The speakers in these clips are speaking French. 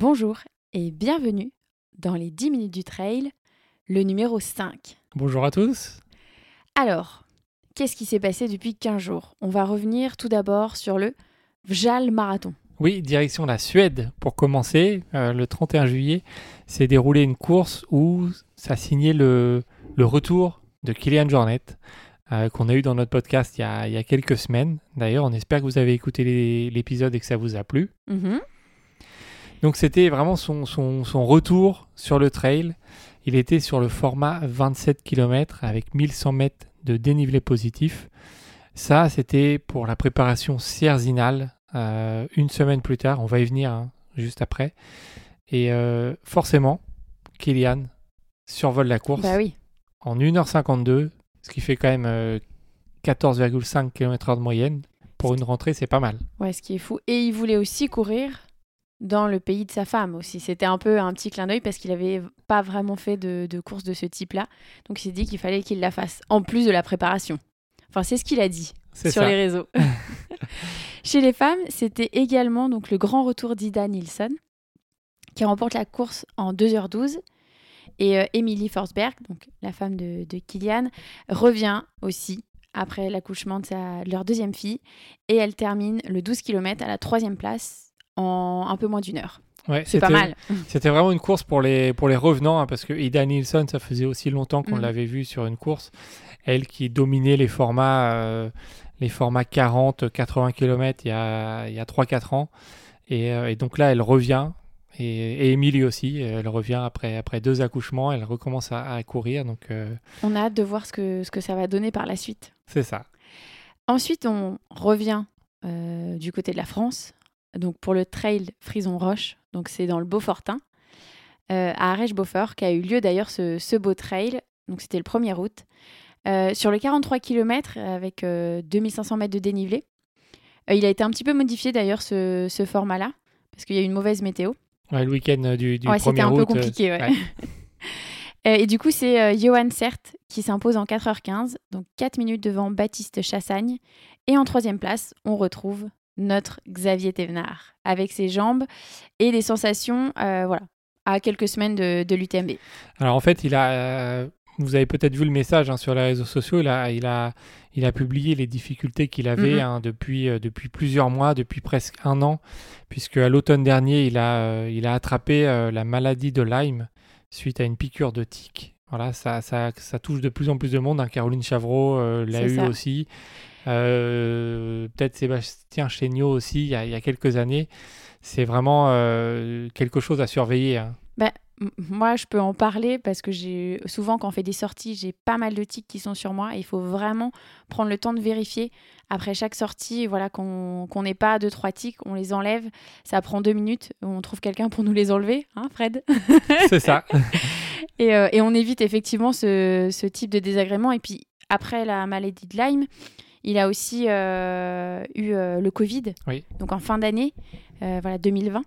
Bonjour et bienvenue dans les 10 minutes du trail, le numéro 5. Bonjour à tous. Alors, qu'est-ce qui s'est passé depuis 15 jours? On va revenir tout d'abord sur le Vjal Marathon. Oui, direction la Suède pour commencer. Euh, le 31 juillet s'est déroulée une course où ça signait le, le retour de Kylian Jornet. euh, qu'on a eu dans notre podcast il y a, il y a quelques semaines. D'ailleurs, on espère que vous avez écouté l'épisode et que ça vous a plu. Mhm. Donc c'était vraiment son, son, son retour sur le trail. Il était sur le format 27 km avec 1100 mètres de dénivelé positif. Ça, c'était pour la préparation cerzinale. euh, une semaine plus tard, on va y venir hein, juste après. Et euh, forcément, Kylian survole la course Bah oui. en 1h52, ce qui fait quand même euh, 14,5 km/h de moyenne. Pour une rentrée, c'est pas mal. Ouais, ce qui est fou. Et il voulait aussi courir dans le pays de sa femme aussi. C'était un peu un petit clin d'œil parce qu'il avait pas vraiment fait de, de course de ce type-là. Donc il s'est dit qu'il fallait qu'il la fasse, en plus de la préparation. Enfin, c'est ce qu'il a dit sur ça. les réseaux. Chez les femmes, c'était également donc le grand retour d'Ida Nilsson, qui remporte la course en 2h12. Et euh, Emily Forsberg, donc la femme de, de Kylian, revient aussi après l'accouchement de, de leur deuxième fille. Et elle termine le 12 km à la troisième place en un peu moins d'une heure. Ouais, C'est pas mal. C'était vraiment une course pour les, pour les revenants, hein, parce que Ida Nilsson, ça faisait aussi longtemps qu'on Mhm. l'avait vue sur une course. Elle qui dominait les formats, euh, les formats 40, 80 km il y a, il y a 3-4 ans. Et, euh, et donc là, elle revient. Et, et Émilie aussi, elle revient après, après deux accouchements, elle recommence à, à courir. Donc euh, On a hâte de voir ce que, ce que ça va donner par la suite. c'est ça. Ensuite, on revient du côté de la France, donc pour le trail Frison Roche, donc c'est dans le Beaufortin, euh, à Arèche-Beaufort, qui a eu lieu d'ailleurs ce, ce beau trail, donc c'était le 1er août, Euh, sur le 43 km avec euh, 2500 mètres de dénivelé. Euh, il a été un petit peu modifié d'ailleurs ce, ce format-là, parce qu'il y a eu une mauvaise météo. Ouais, le week-end du, du Ouais, 1er c'était un peu compliqué, ouais. ouais. Et du coup, c'est Johan Sert qui s'impose en 4h15, donc 4 minutes devant Baptiste Chassagne. Et en troisième place, on retrouve notre Xavier Thévenard, avec ses jambes et des sensations, euh, voilà, à quelques semaines de, de l'UTMB. Alors en fait, il a, euh, vous avez peut-être vu le message hein, sur les réseaux sociaux, il a, il a, il a publié les difficultés qu'il avait Mhm. hein, depuis, euh, depuis plusieurs mois, depuis presque un an, puisque à l'automne dernier, il a, il a attrapé la maladie de Lyme suite à une piqûre de tique. Voilà, ça, ça, ça touche de plus en plus de monde. hein. Caroline Chavreau l'a eu ça. aussi. Euh, peut-être Sébastien Chéniaud aussi, il y a, il y a quelques années. C'est vraiment euh, quelque chose à surveiller. hein. M- Moi, je peux en parler parce que j'ai souvent, quand on fait des sorties, j'ai pas mal de tics qui sont sur moi. Et il faut vraiment prendre le temps de vérifier après chaque sortie, voilà, qu'on qu'on n'ait pas deux trois tics, on les enlève. Ça prend deux minutes. On trouve quelqu'un pour nous les enlever, hein, Fred? C'est ça. Et, euh, et on évite effectivement ce, ce type de désagrément. Et puis après la maladie de Lyme, il a aussi euh, eu euh, le Covid, Oui. donc en fin d'année, euh, voilà 2020.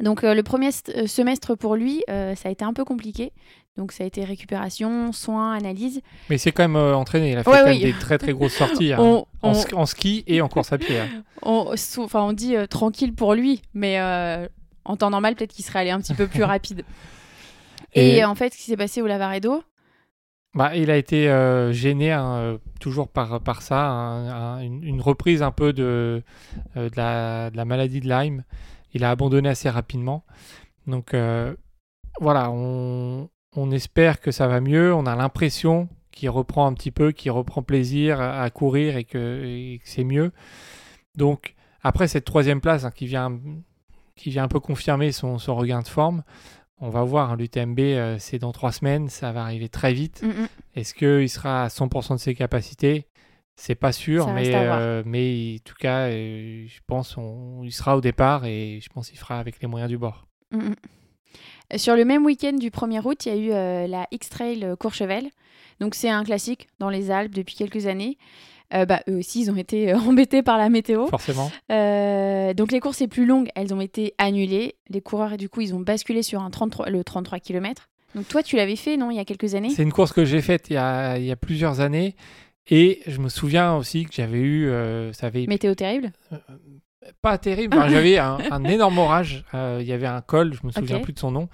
Donc le premier st- semestre pour lui, ça a été un peu compliqué. Donc ça a été récupération, soins, analyse. Mais c'est quand même euh, entraîné. Il a fait Ouais, quand oui. même des très très grosses sorties hein, On, en, on- ski, en ski et en course à pied. hein. on- enfin, on dit euh, tranquille pour lui, mais euh, en temps normal, peut-être qu'il serait allé un petit peu plus rapide. Et, Et- en fait, ce qui s'est passé au Lavaredo, Bah, il a été euh, gêné hein, euh, toujours par, ça, un- une, reprise un peu de, euh, de, la, maladie de Lyme. Il a abandonné assez rapidement. Donc voilà, on, espère que ça va mieux. On a l'impression qu'il reprend un petit peu, qu'il reprend plaisir à, courir et que, c'est mieux. Donc après cette troisième place hein, qui, vient, un peu confirmer son regain de forme, on va voir, hein, l'UTMB, euh, c'est dans trois semaines, ça va arriver très vite. mm, mm, Est-ce qu'il sera à 100% de ses capacités? C'est pas sûr, Ça mais, euh, mais en tout cas, euh, je pense qu'il sera au départ et je pense qu'il fera avec les moyens du bord. Mm. Sur le même week-end du 1er août, il y a eu la X-Trail Courchevel. Donc c'est un classique dans les Alpes depuis quelques années. Euh, bah, eux aussi, ils ont été euh, embêtés par la météo. Forcément. Euh, donc les courses les plus longues, elles ont été annulées. Les coureurs, du coup, ils ont basculé sur un 33, le 33 km. Donc toi, tu l'avais fait, non, il y a quelques années? C'est une course que j'ai faite il y, a, il y a plusieurs années. Et je me souviens aussi que j'avais eu. euh, ça avait Météo terrible? Pas terrible. Enfin, J'avais un, un énorme orage. Euh, Il y avait un col, je me souviens plus de son nom,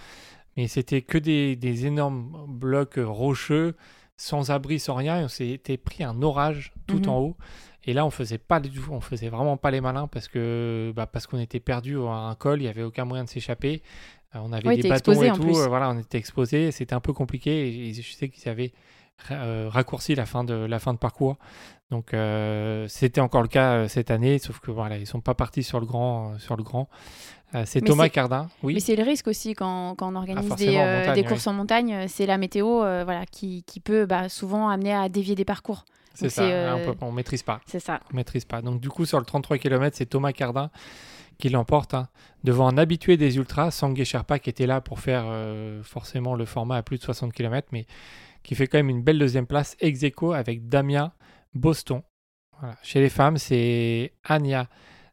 mais c'était que des, des énormes blocs rocheux, sans abri, sans rien. Et on s'était pris un orage tout Mhm. en haut. Et là, on faisait pas du tout, on faisait vraiment pas les malins parce que bah, parce qu'on était perdu à un col, il y avait aucun moyen de s'échapper. Euh, on avait Ouais, des bâtons et tout. euh, voilà, on était exposé. C'était un peu compliqué. Et, je sais qu'ils avaient raccourci la fin de la fin de parcours. Donc euh, c'était encore le cas euh, cette année, sauf que voilà, ils sont pas partis sur le grand, euh, sur le grand. Euh, c'est Thomas Cardin, oui. Mais c'est le risque aussi quand, quand on organise forcément, des, euh, montagne, des oui. courses en montagne, euh, c'est la météo euh, voilà, qui, qui peut bah, souvent amener à dévier des parcours. C'est ça. euh, On, on maîtrise pas, C'est ça. on maîtrise pas. Donc du coup sur le 33 km, c'est Thomas Cardin qui l'emporte hein, devant un habitué des ultras, Sangue Sherpa, qui était là pour faire euh, forcément le format à plus de 60 km, mais qui fait quand même une belle deuxième place ex aequo avec Damien Boston. Voilà. Chez les femmes, c'est Anya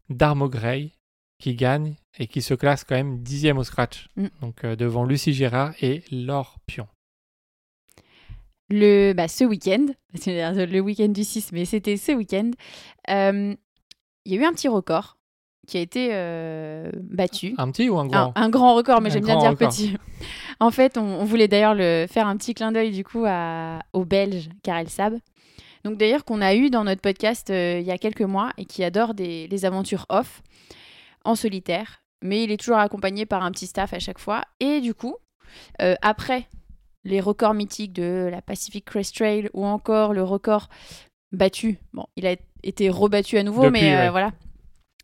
Darmogrey qui gagne et qui se classe quand même dixième au scratch. Mm. Donc euh, devant Lucie Gérard et Laure Pion. Le, bah, ce week-end, le week-end du 6, mais c'était ce week-end, euh, il y a eu un petit record qui a été euh, battu. Un petit ou un Un, grand un grand record, mais Un j'aime bien dire record. petit. en fait, on, on voulait d'ailleurs le faire un petit clin d'œil du coup à, aux Belges Karel Sab. Donc d'ailleurs qu'on a eu dans notre podcast euh, il y a quelques mois et qui adore des, les aventures off en solitaire, mais il est toujours accompagné par un petit staff à chaque fois. Et du coup, euh, après les records mythiques de la Pacific Crest Trail ou encore le record battu, bon, il a été rebattu à nouveau, Depuis, mais ouais. voilà,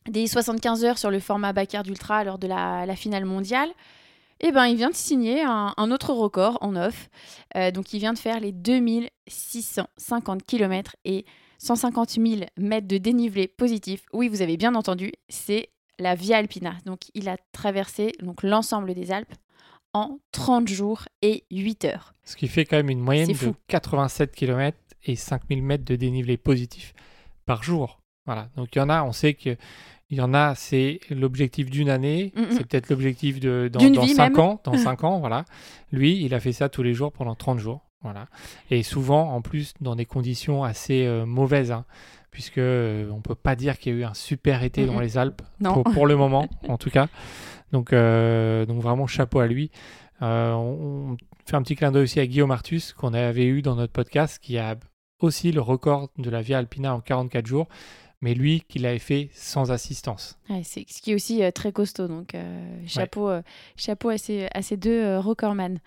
des 75 heures sur le format Backyard Ultra lors de la, la finale mondiale. Eh ben, il vient de signer un, un autre record en off. Euh, donc, il vient de faire les 2650 km et 150 000 mètres de dénivelé positif. Oui, vous avez bien entendu, c'est la Via Alpina. Donc, il a traversé donc l'ensemble des Alpes en 30 jours et 8 heures. Ce qui fait quand même une moyenne de fou. 87 km et 5000 mètres de dénivelé positif par jour. Voilà. Donc il y en a, on sait que il y en a, c'est l'objectif d'une année, Mhm. c'est peut-être l'objectif de dans, D'une dans vie 5 même. ans, dans 5 ans, voilà. Lui, il a fait ça tous les jours pendant 30 jours, voilà. Et souvent en plus dans des conditions assez euh, mauvaises hein, puisque euh, on peut pas dire qu'il y a eu un super été dans les Alpes pour, pour le moment en tout cas. Donc euh, donc vraiment chapeau à lui. On, on fait un petit clin d'œil aussi à Guillaume Artus qu'on avait eu dans notre podcast qui a aussi le record de la Via Alpina en 44 jours, mais lui qui l'avait fait sans assistance. Ouais, c'est ce qui est aussi euh, très costaud. Donc, euh, chapeau, euh, chapeau à ces, à ces deux recordman.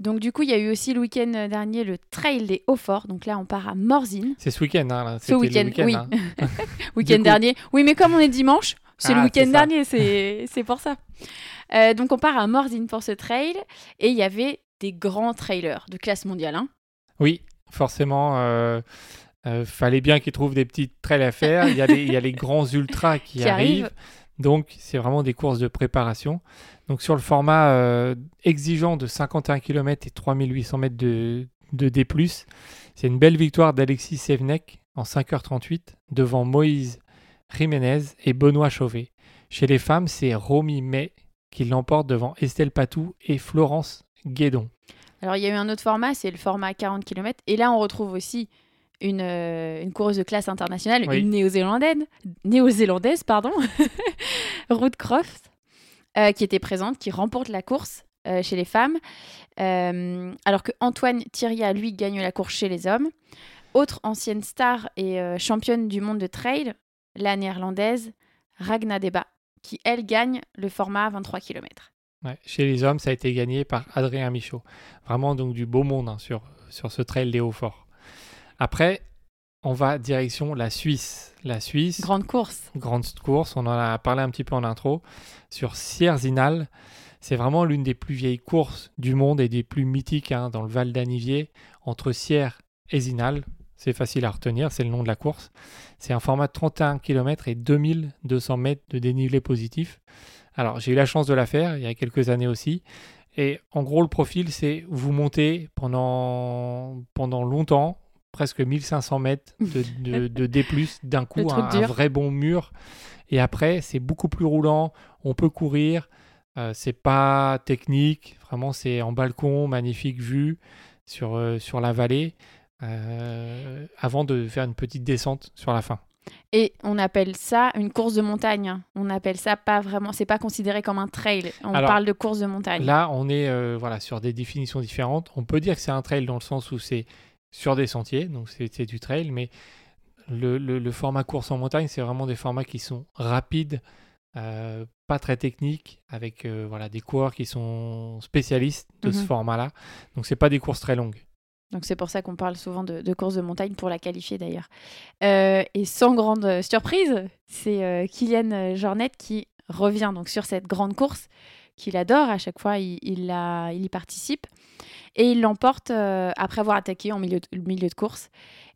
Donc, du coup, il y a eu aussi le week-end dernier le Trail des Hauts-Forts. Donc là, on part à Morzine. C'est ce week-end, hein. Ce week-end, oui. hein. Week-end dernier. Oui, mais comme on est dimanche, c'est le Ah, week-end dernier, c'est pour ça. Donc, on part à Morzine pour ce trail. Et il y avait des grands trailers de classe mondiale. hein. Oui, forcément. Euh, fallait bien qu'ils trouvent des petites trails à faire. Il y a les, il y a les grands ultras qui, Qui arrivent. arrivent. Donc, c'est vraiment des courses de préparation. Donc, sur le format euh, exigeant de 51 km et 3800 mètres de, de D+, c'est une belle victoire d'Alexis Sevenek en 5h38 devant Moïse Jiménez et Benoît Chauvet. Chez les femmes, c'est Romy May qui l'emporte devant Estelle Patou et Florence Guédon. Alors, il y a eu un autre format, c'est le format 40 km. Et là, on retrouve aussi une, euh, une coureuse de classe internationale, Oui. une néo-zélandaise, néo-zélandaise pardon, Ruth Croft, euh, qui était présente, qui remporte la course euh, chez les femmes. Euh, alors que Antoine Thierry, lui, gagne la course chez les hommes. Autre ancienne star et championne du monde de trail, la néerlandaise Ragna Deba, qui, elle, gagne le format 23 km. Ouais, Chez les hommes, ça a été gagné par Adrien Michaud. Vraiment donc du beau monde hein, sur, sur ce trail des Hauts-Forts. Après, on va direction la Suisse. La Suisse, Grande course. grande course, on en a parlé un petit peu en intro, sur Sierre-Zinal. C'est vraiment l'une des plus vieilles courses du monde et des plus mythiques hein, dans le Val d'Anivier, entre Sierre et Zinal. C'est facile à retenir, c'est le nom de la course. C'est un format de 31 km et 2200 mètres de dénivelé positif. Alors, j'ai eu la chance de la faire il y a quelques années aussi. Et en gros, le profil, c'est vous montez pendant, pendant longtemps, presque 1500 mètres de, de, de D+, d'un coup, un, un vrai bon mur. Et après, c'est beaucoup plus roulant, on peut courir, euh, c'est pas technique, vraiment, c'est en balcon, magnifique vue sur, euh, sur la vallée, euh, avant de faire une petite descente sur la fin. Et on appelle ça une course de montagne. On appelle ça pas vraiment, c'est pas considéré comme un trail. On Alors, parle de course de montagne. Là, on est voilà, sur des définitions différentes. On peut dire que c'est un trail dans le sens où c'est sur des sentiers, donc c'est c'est du trail, mais le, le- le format course en montagne, c'est vraiment des formats qui sont rapides, euh, pas très techniques, avec euh, voilà, des coureurs qui sont spécialistes de ce Mhm. format-là. Donc, c'est pas des courses très longues. Donc c'est pour ça qu'on parle souvent de, de course de montagne pour la qualifier d'ailleurs. Euh, et sans grande surprise, c'est Kylian Jornet qui revient donc sur cette grande course qu'il adore. À chaque fois, il, il y participe et il l'emporte euh, après avoir attaqué en milieu de, milieu de course.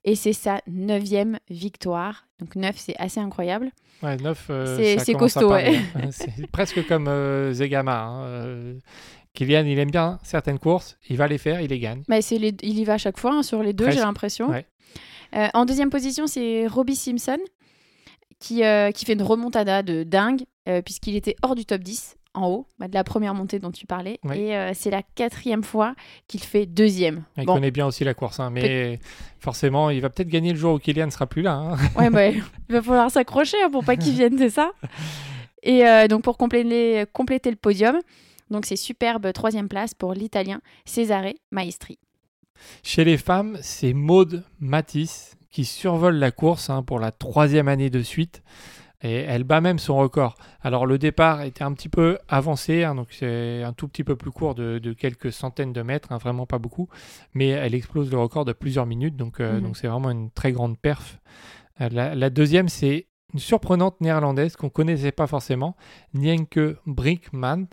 Et c'est sa neuvième victoire. Donc neuf, c'est assez incroyable. Ouais, 9, C'est- c'est costaud, ouais. c'est presque comme euh, Zegama. hein. Euh, Kylian, il aime bien certaines courses, il va les faire, il les gagne. Bah, c'est les- il y va à chaque fois hein, sur les deux, j'ai l'impression. ouais. Euh, en deuxième position, c'est Robbie Simpson qui, euh, qui fait une remontada de dingue euh, puisqu'il était hors du top 10 en haut, bah, de la première montée dont tu parlais. Oui. Et euh, c'est la quatrième fois qu'il fait deuxième. Il Bon, connaît bien aussi la course, hein, mais forcément, il va peut-être gagner le jour où Kylian ne sera plus là. hein. ouais, bah, il va falloir s'accrocher hein, pour pas qu'il vienne, c'est ça. Et euh, donc pour compléter, compléter le podium, donc c'est superbe troisième place pour l'Italien Cesare Maestri. Chez les femmes, c'est Maude Matisse qui survole la course hein, pour la troisième année de suite. Et elle bat même son record. Alors le départ était un petit peu avancé, hein, donc c'est un tout petit peu plus court de, de quelques centaines de mètres, hein, vraiment pas beaucoup. Mais elle explose le record de plusieurs minutes, donc euh, Mhm. donc c'est vraiment une très grande perf. Euh, La, la deuxième, c'est une surprenante néerlandaise qu'on connaissait pas forcément, Nienke Brinkman,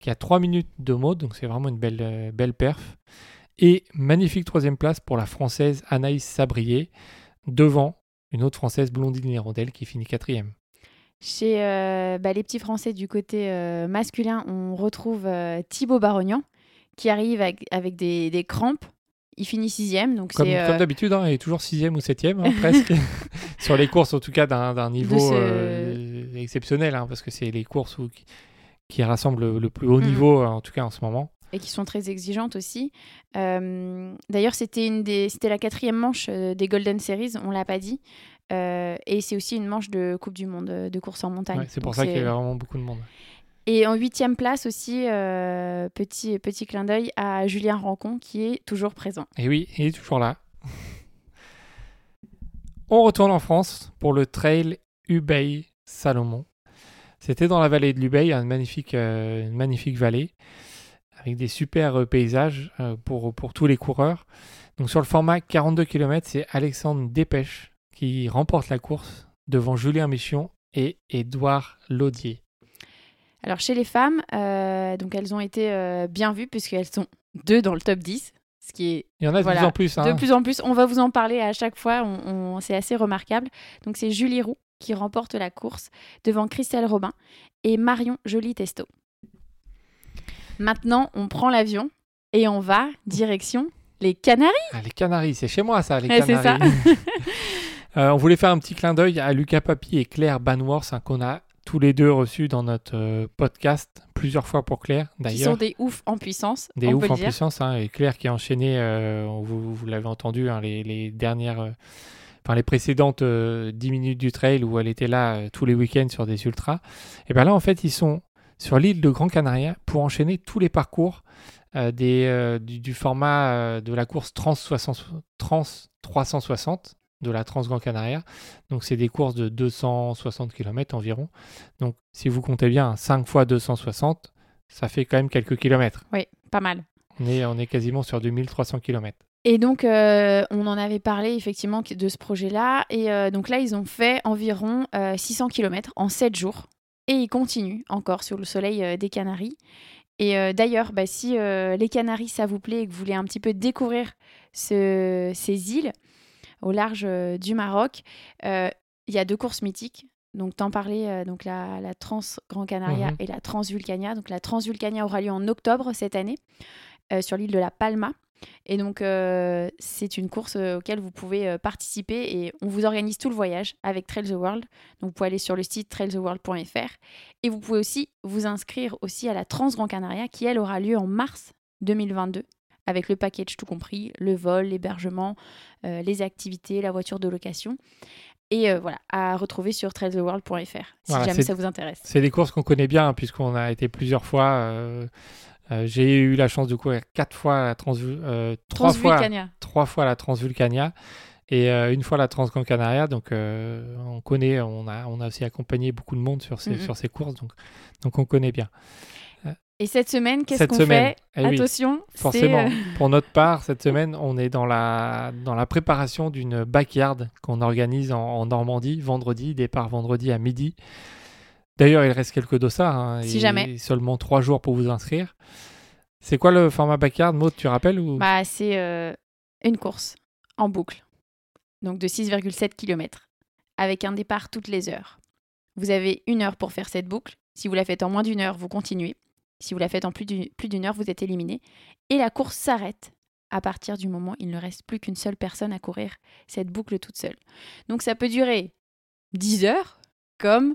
qui a 3 minutes de mode, donc c'est vraiment une belle, euh, belle perf. Et magnifique troisième place pour la française Anaïs Sabrier, devant une autre française Blondine Hirondelle qui finit quatrième. Chez euh, bah, les petits Français du côté euh, masculin, on retrouve euh, Thibaut Barognan qui arrive avec, avec des, des crampes. Il finit sixième, donc Comme, c'est euh, comme d'habitude, hein, elle est toujours sixième ou septième, hein, presque. Sur les courses, en tout cas, d'un niveau ce- exceptionnel, hein, parce que c'est les courses où- qui, qui rassemblent le, plus haut Mhm. niveau, en tout cas en ce moment. et qui sont très exigeantes aussi. Euh, D'ailleurs, c'était une des, c'était la quatrième manche des Golden Series, on l'a pas dit, Euh, et c'est aussi une manche de Coupe du Monde euh, de course en montagne. Ouais, c'est pour Donc ça qu'il y avait vraiment beaucoup de monde. Et en huitième place aussi, euh, petit petit clin d'œil à Julien Rancon qui est toujours présent. Et oui, il est toujours là. On retourne en France pour le trail Ubeil Salomon. C'était dans la vallée de l'Ubeil, une magnifique, euh, une magnifique vallée, avec des super paysages pour, pour tous les coureurs. Donc sur le format 42 km, c'est Alexandre Dépêche qui remporte la course devant Julien Michion et Édouard Laudier. Alors chez les femmes, euh, donc elles ont été euh, bien vues puisqu'elles sont deux dans le top 10, ce qui est Il y en a de Voilà. plus en plus. hein. de plus en plus. On va vous en parler à chaque fois, on, on- c'est assez remarquable. Donc c'est Julie Roux qui remporte la course devant Christelle Robin et Marion Joly-Testo. Maintenant, on prend l'avion et on va direction les Canaries. Ah, les Canaries, c'est chez moi ça, les Ouais, c'est Canaries. Euh, on voulait faire un petit clin d'œil à Lucas Papi et Claire Banworth, hein, qu'on a tous les deux reçus dans notre euh, podcast plusieurs fois pour Claire, qui d'ailleurs. sont des oufs en puissance. Des on ouf peut le en dire. puissance. hein, et Claire qui a enchaîné, euh, vous, vous l'avez entendu, hein, les, les dernières, euh, enfin les précédentes euh, 10 minutes du trail où elle était là tous les week-ends sur des ultras. Et bien là, en fait, ils sont sur l'île de Grand Canaria pour enchaîner tous les parcours des, du, du format de la course Trans, 60 Trans 360 de la Trans Grand Canaria. Donc, c'est des courses de 260 km environ. Donc, si vous comptez bien, 5 fois 260, ça fait quand même quelques kilomètres. Oui, pas mal. On est, on est quasiment sur 2300 km. Et donc, euh, on en avait parlé effectivement de ce projet-là. Et euh, donc là, ils ont fait environ euh, 600 km en 7 jours. Et ils continuent encore sur le soleil euh, des Canaries. Et euh, d'ailleurs, bah, si euh, les Canaries, ça vous plaît et que vous voulez un petit peu découvrir ce- ces îles au large euh, du Maroc, euh, il y a deux courses mythiques. Donc, t'en parlais, euh, donc la, la Trans Grand Canaria Mhm. et la Transvulcania. Donc, la Transvulcania aura lieu en octobre cette année sur l'île de la Palma. Et donc, euh, c'est une course euh, auquel vous pouvez euh, participer et on vous organise tout le voyage avec Trail the World. Donc, vous pouvez aller sur le site trailtheworld.fr et vous pouvez aussi vous inscrire aussi à la Trans Grand Canaria qui, elle, aura lieu en mars 2022 avec le package tout compris, le vol, l'hébergement, euh, les activités, la voiture de location. Et euh, voilà, à retrouver sur trailtheworld.fr si Voilà, jamais ça vous intéresse. C'est des courses qu'on connaît bien, hein, puisqu'on a été plusieurs fois. euh, J'ai eu la chance de courir quatre fois la euh, trois fois Transvulcania. trois fois la Transvulcania et euh, une fois la Transgran Canaria. Donc, euh, on connaît, on a, on a aussi accompagné beaucoup de monde sur ces, Mhm. sur ces courses, donc, donc on connaît bien. Et cette semaine, qu'est-ce qu'on fait eh Attention, forcément. euh, Pour notre part, cette semaine, on est dans la, dans la préparation d'une backyard qu'on organise en, en Normandie, vendredi, départ vendredi à midi. D'ailleurs, il reste quelques dossards. hein, Si et jamais. Seulement trois jours pour vous inscrire. C'est quoi le format backyard, Maud, tu rappelles ou... bah, c'est euh, une course en boucle, donc de 6,7 km, avec un départ toutes les heures. Vous avez une heure pour faire cette boucle. Si vous la faites en moins d'une heure, vous continuez. Si vous la faites en plus d'une heure, vous êtes éliminé. Et la course s'arrête à partir du moment où il ne reste plus qu'une seule personne à courir cette boucle toute seule. Donc ça peut durer 10 heures, comme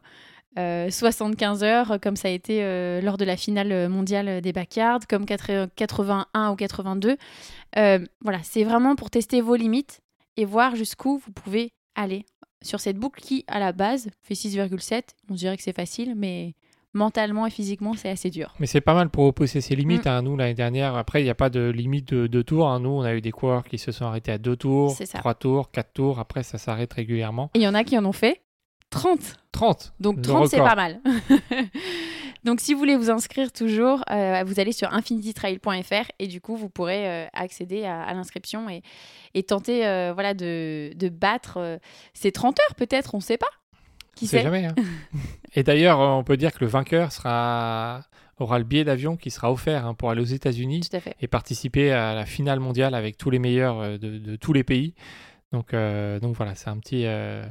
euh, 75 heures, comme ça a été euh, lors de la finale mondiale des backyards, comme 80 81 ou 82. Euh, voilà, c'est vraiment pour tester vos limites et voir jusqu'où vous pouvez aller sur cette boucle qui, à la base, fait 6,7. On dirait que c'est facile, mais mentalement et physiquement, c'est assez dur. Mais c'est pas mal pour repousser ses limites. Mm. hein. Nous, l'année dernière, après, il n'y a pas de limite de, de tours. hein. Nous, on a eu des coureurs qui se sont arrêtés à deux tours, C'est ça. trois tours, quatre tours. Après, ça s'arrête régulièrement. Et il y en a qui en ont fait 30. 30 Donc Le 30, c'est pas mal. Donc si vous voulez vous inscrire toujours, euh, vous allez sur infinitytrail.fr et du coup, vous pourrez euh, accéder à, à l'inscription et, et tenter euh, voilà, de, de battre ces 30 heures peut-être, on ne sait pas. Qui On sait sait jamais. hein. Et d'ailleurs, on peut dire que le vainqueur sera... aura le billet d'avion qui sera offert hein, pour aller aux États-Unis et participer à la finale mondiale avec tous les meilleurs euh, de, de tous les pays. Donc, euh, donc voilà, c'est un petit. euh,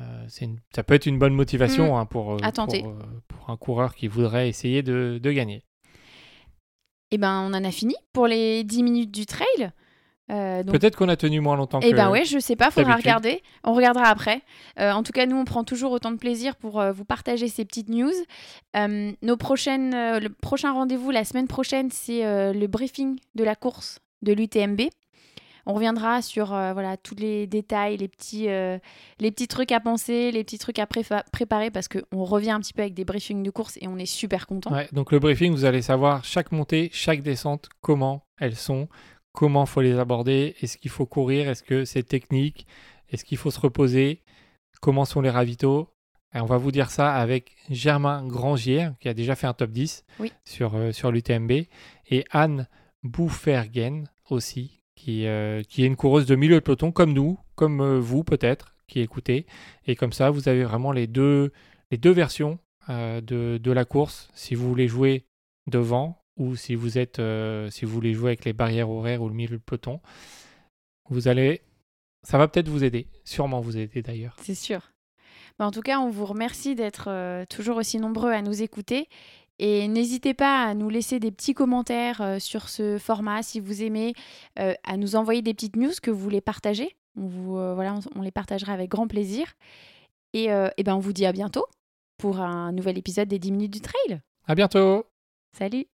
euh, une- ça peut être une bonne motivation hein, pour, Mm. Tenter. pour, pour un coureur qui voudrait essayer de, de gagner. Et ben on en a fini pour les 10 minutes du trail. Euh, donc Peut-être qu'on a tenu moins longtemps Eh ben ouais, je sais pas, faudra regarder. On regardera après. Euh, en tout cas, nous, on prend toujours autant de plaisir pour euh, vous partager ces petites news. Nos prochaines, le prochain rendez-vous la semaine prochaine, c'est le briefing de la course de l'UTMB. On reviendra sur voilà tous les détails, les petits, les petits trucs à penser, les petits trucs à préparer parce qu'on revient un petit peu avec des briefings de course et on est super content. Ouais, donc le briefing, vous allez savoir chaque montée, chaque descente, comment elles sont, comment faut les aborder, est-ce qu'il faut courir, est-ce que c'est technique, est-ce qu'il faut se reposer, comment sont les ravitaux. Et on va vous dire ça avec Germain Grangier, qui a déjà fait un top 10 Oui. sur, euh, sur l'UTMB, et Anne Bouffergen aussi, qui, euh, qui est une coureuse de milieu de peloton, comme nous, comme euh, vous peut-être, qui écoutez. Et comme ça, vous avez vraiment les deux, les deux versions de, de la course, si vous voulez jouer devant ou si vous êtes euh, si vous voulez jouer avec les barrières horaires ou le milieu de peloton. Vous allez ça va peut-être vous aider, sûrement vous aider d'ailleurs. C'est sûr. Bah, en tout cas, on vous remercie d'être euh, toujours aussi nombreux à nous écouter. Et n'hésitez pas à nous laisser des petits commentaires euh, sur ce format si vous aimez, à nous envoyer des petites news que vous voulez partager. On, vous, voilà, on, on les partagera avec grand plaisir. Et, et ben, on vous dit à bientôt pour un nouvel épisode des 10 minutes du trail. À bientôt. Salut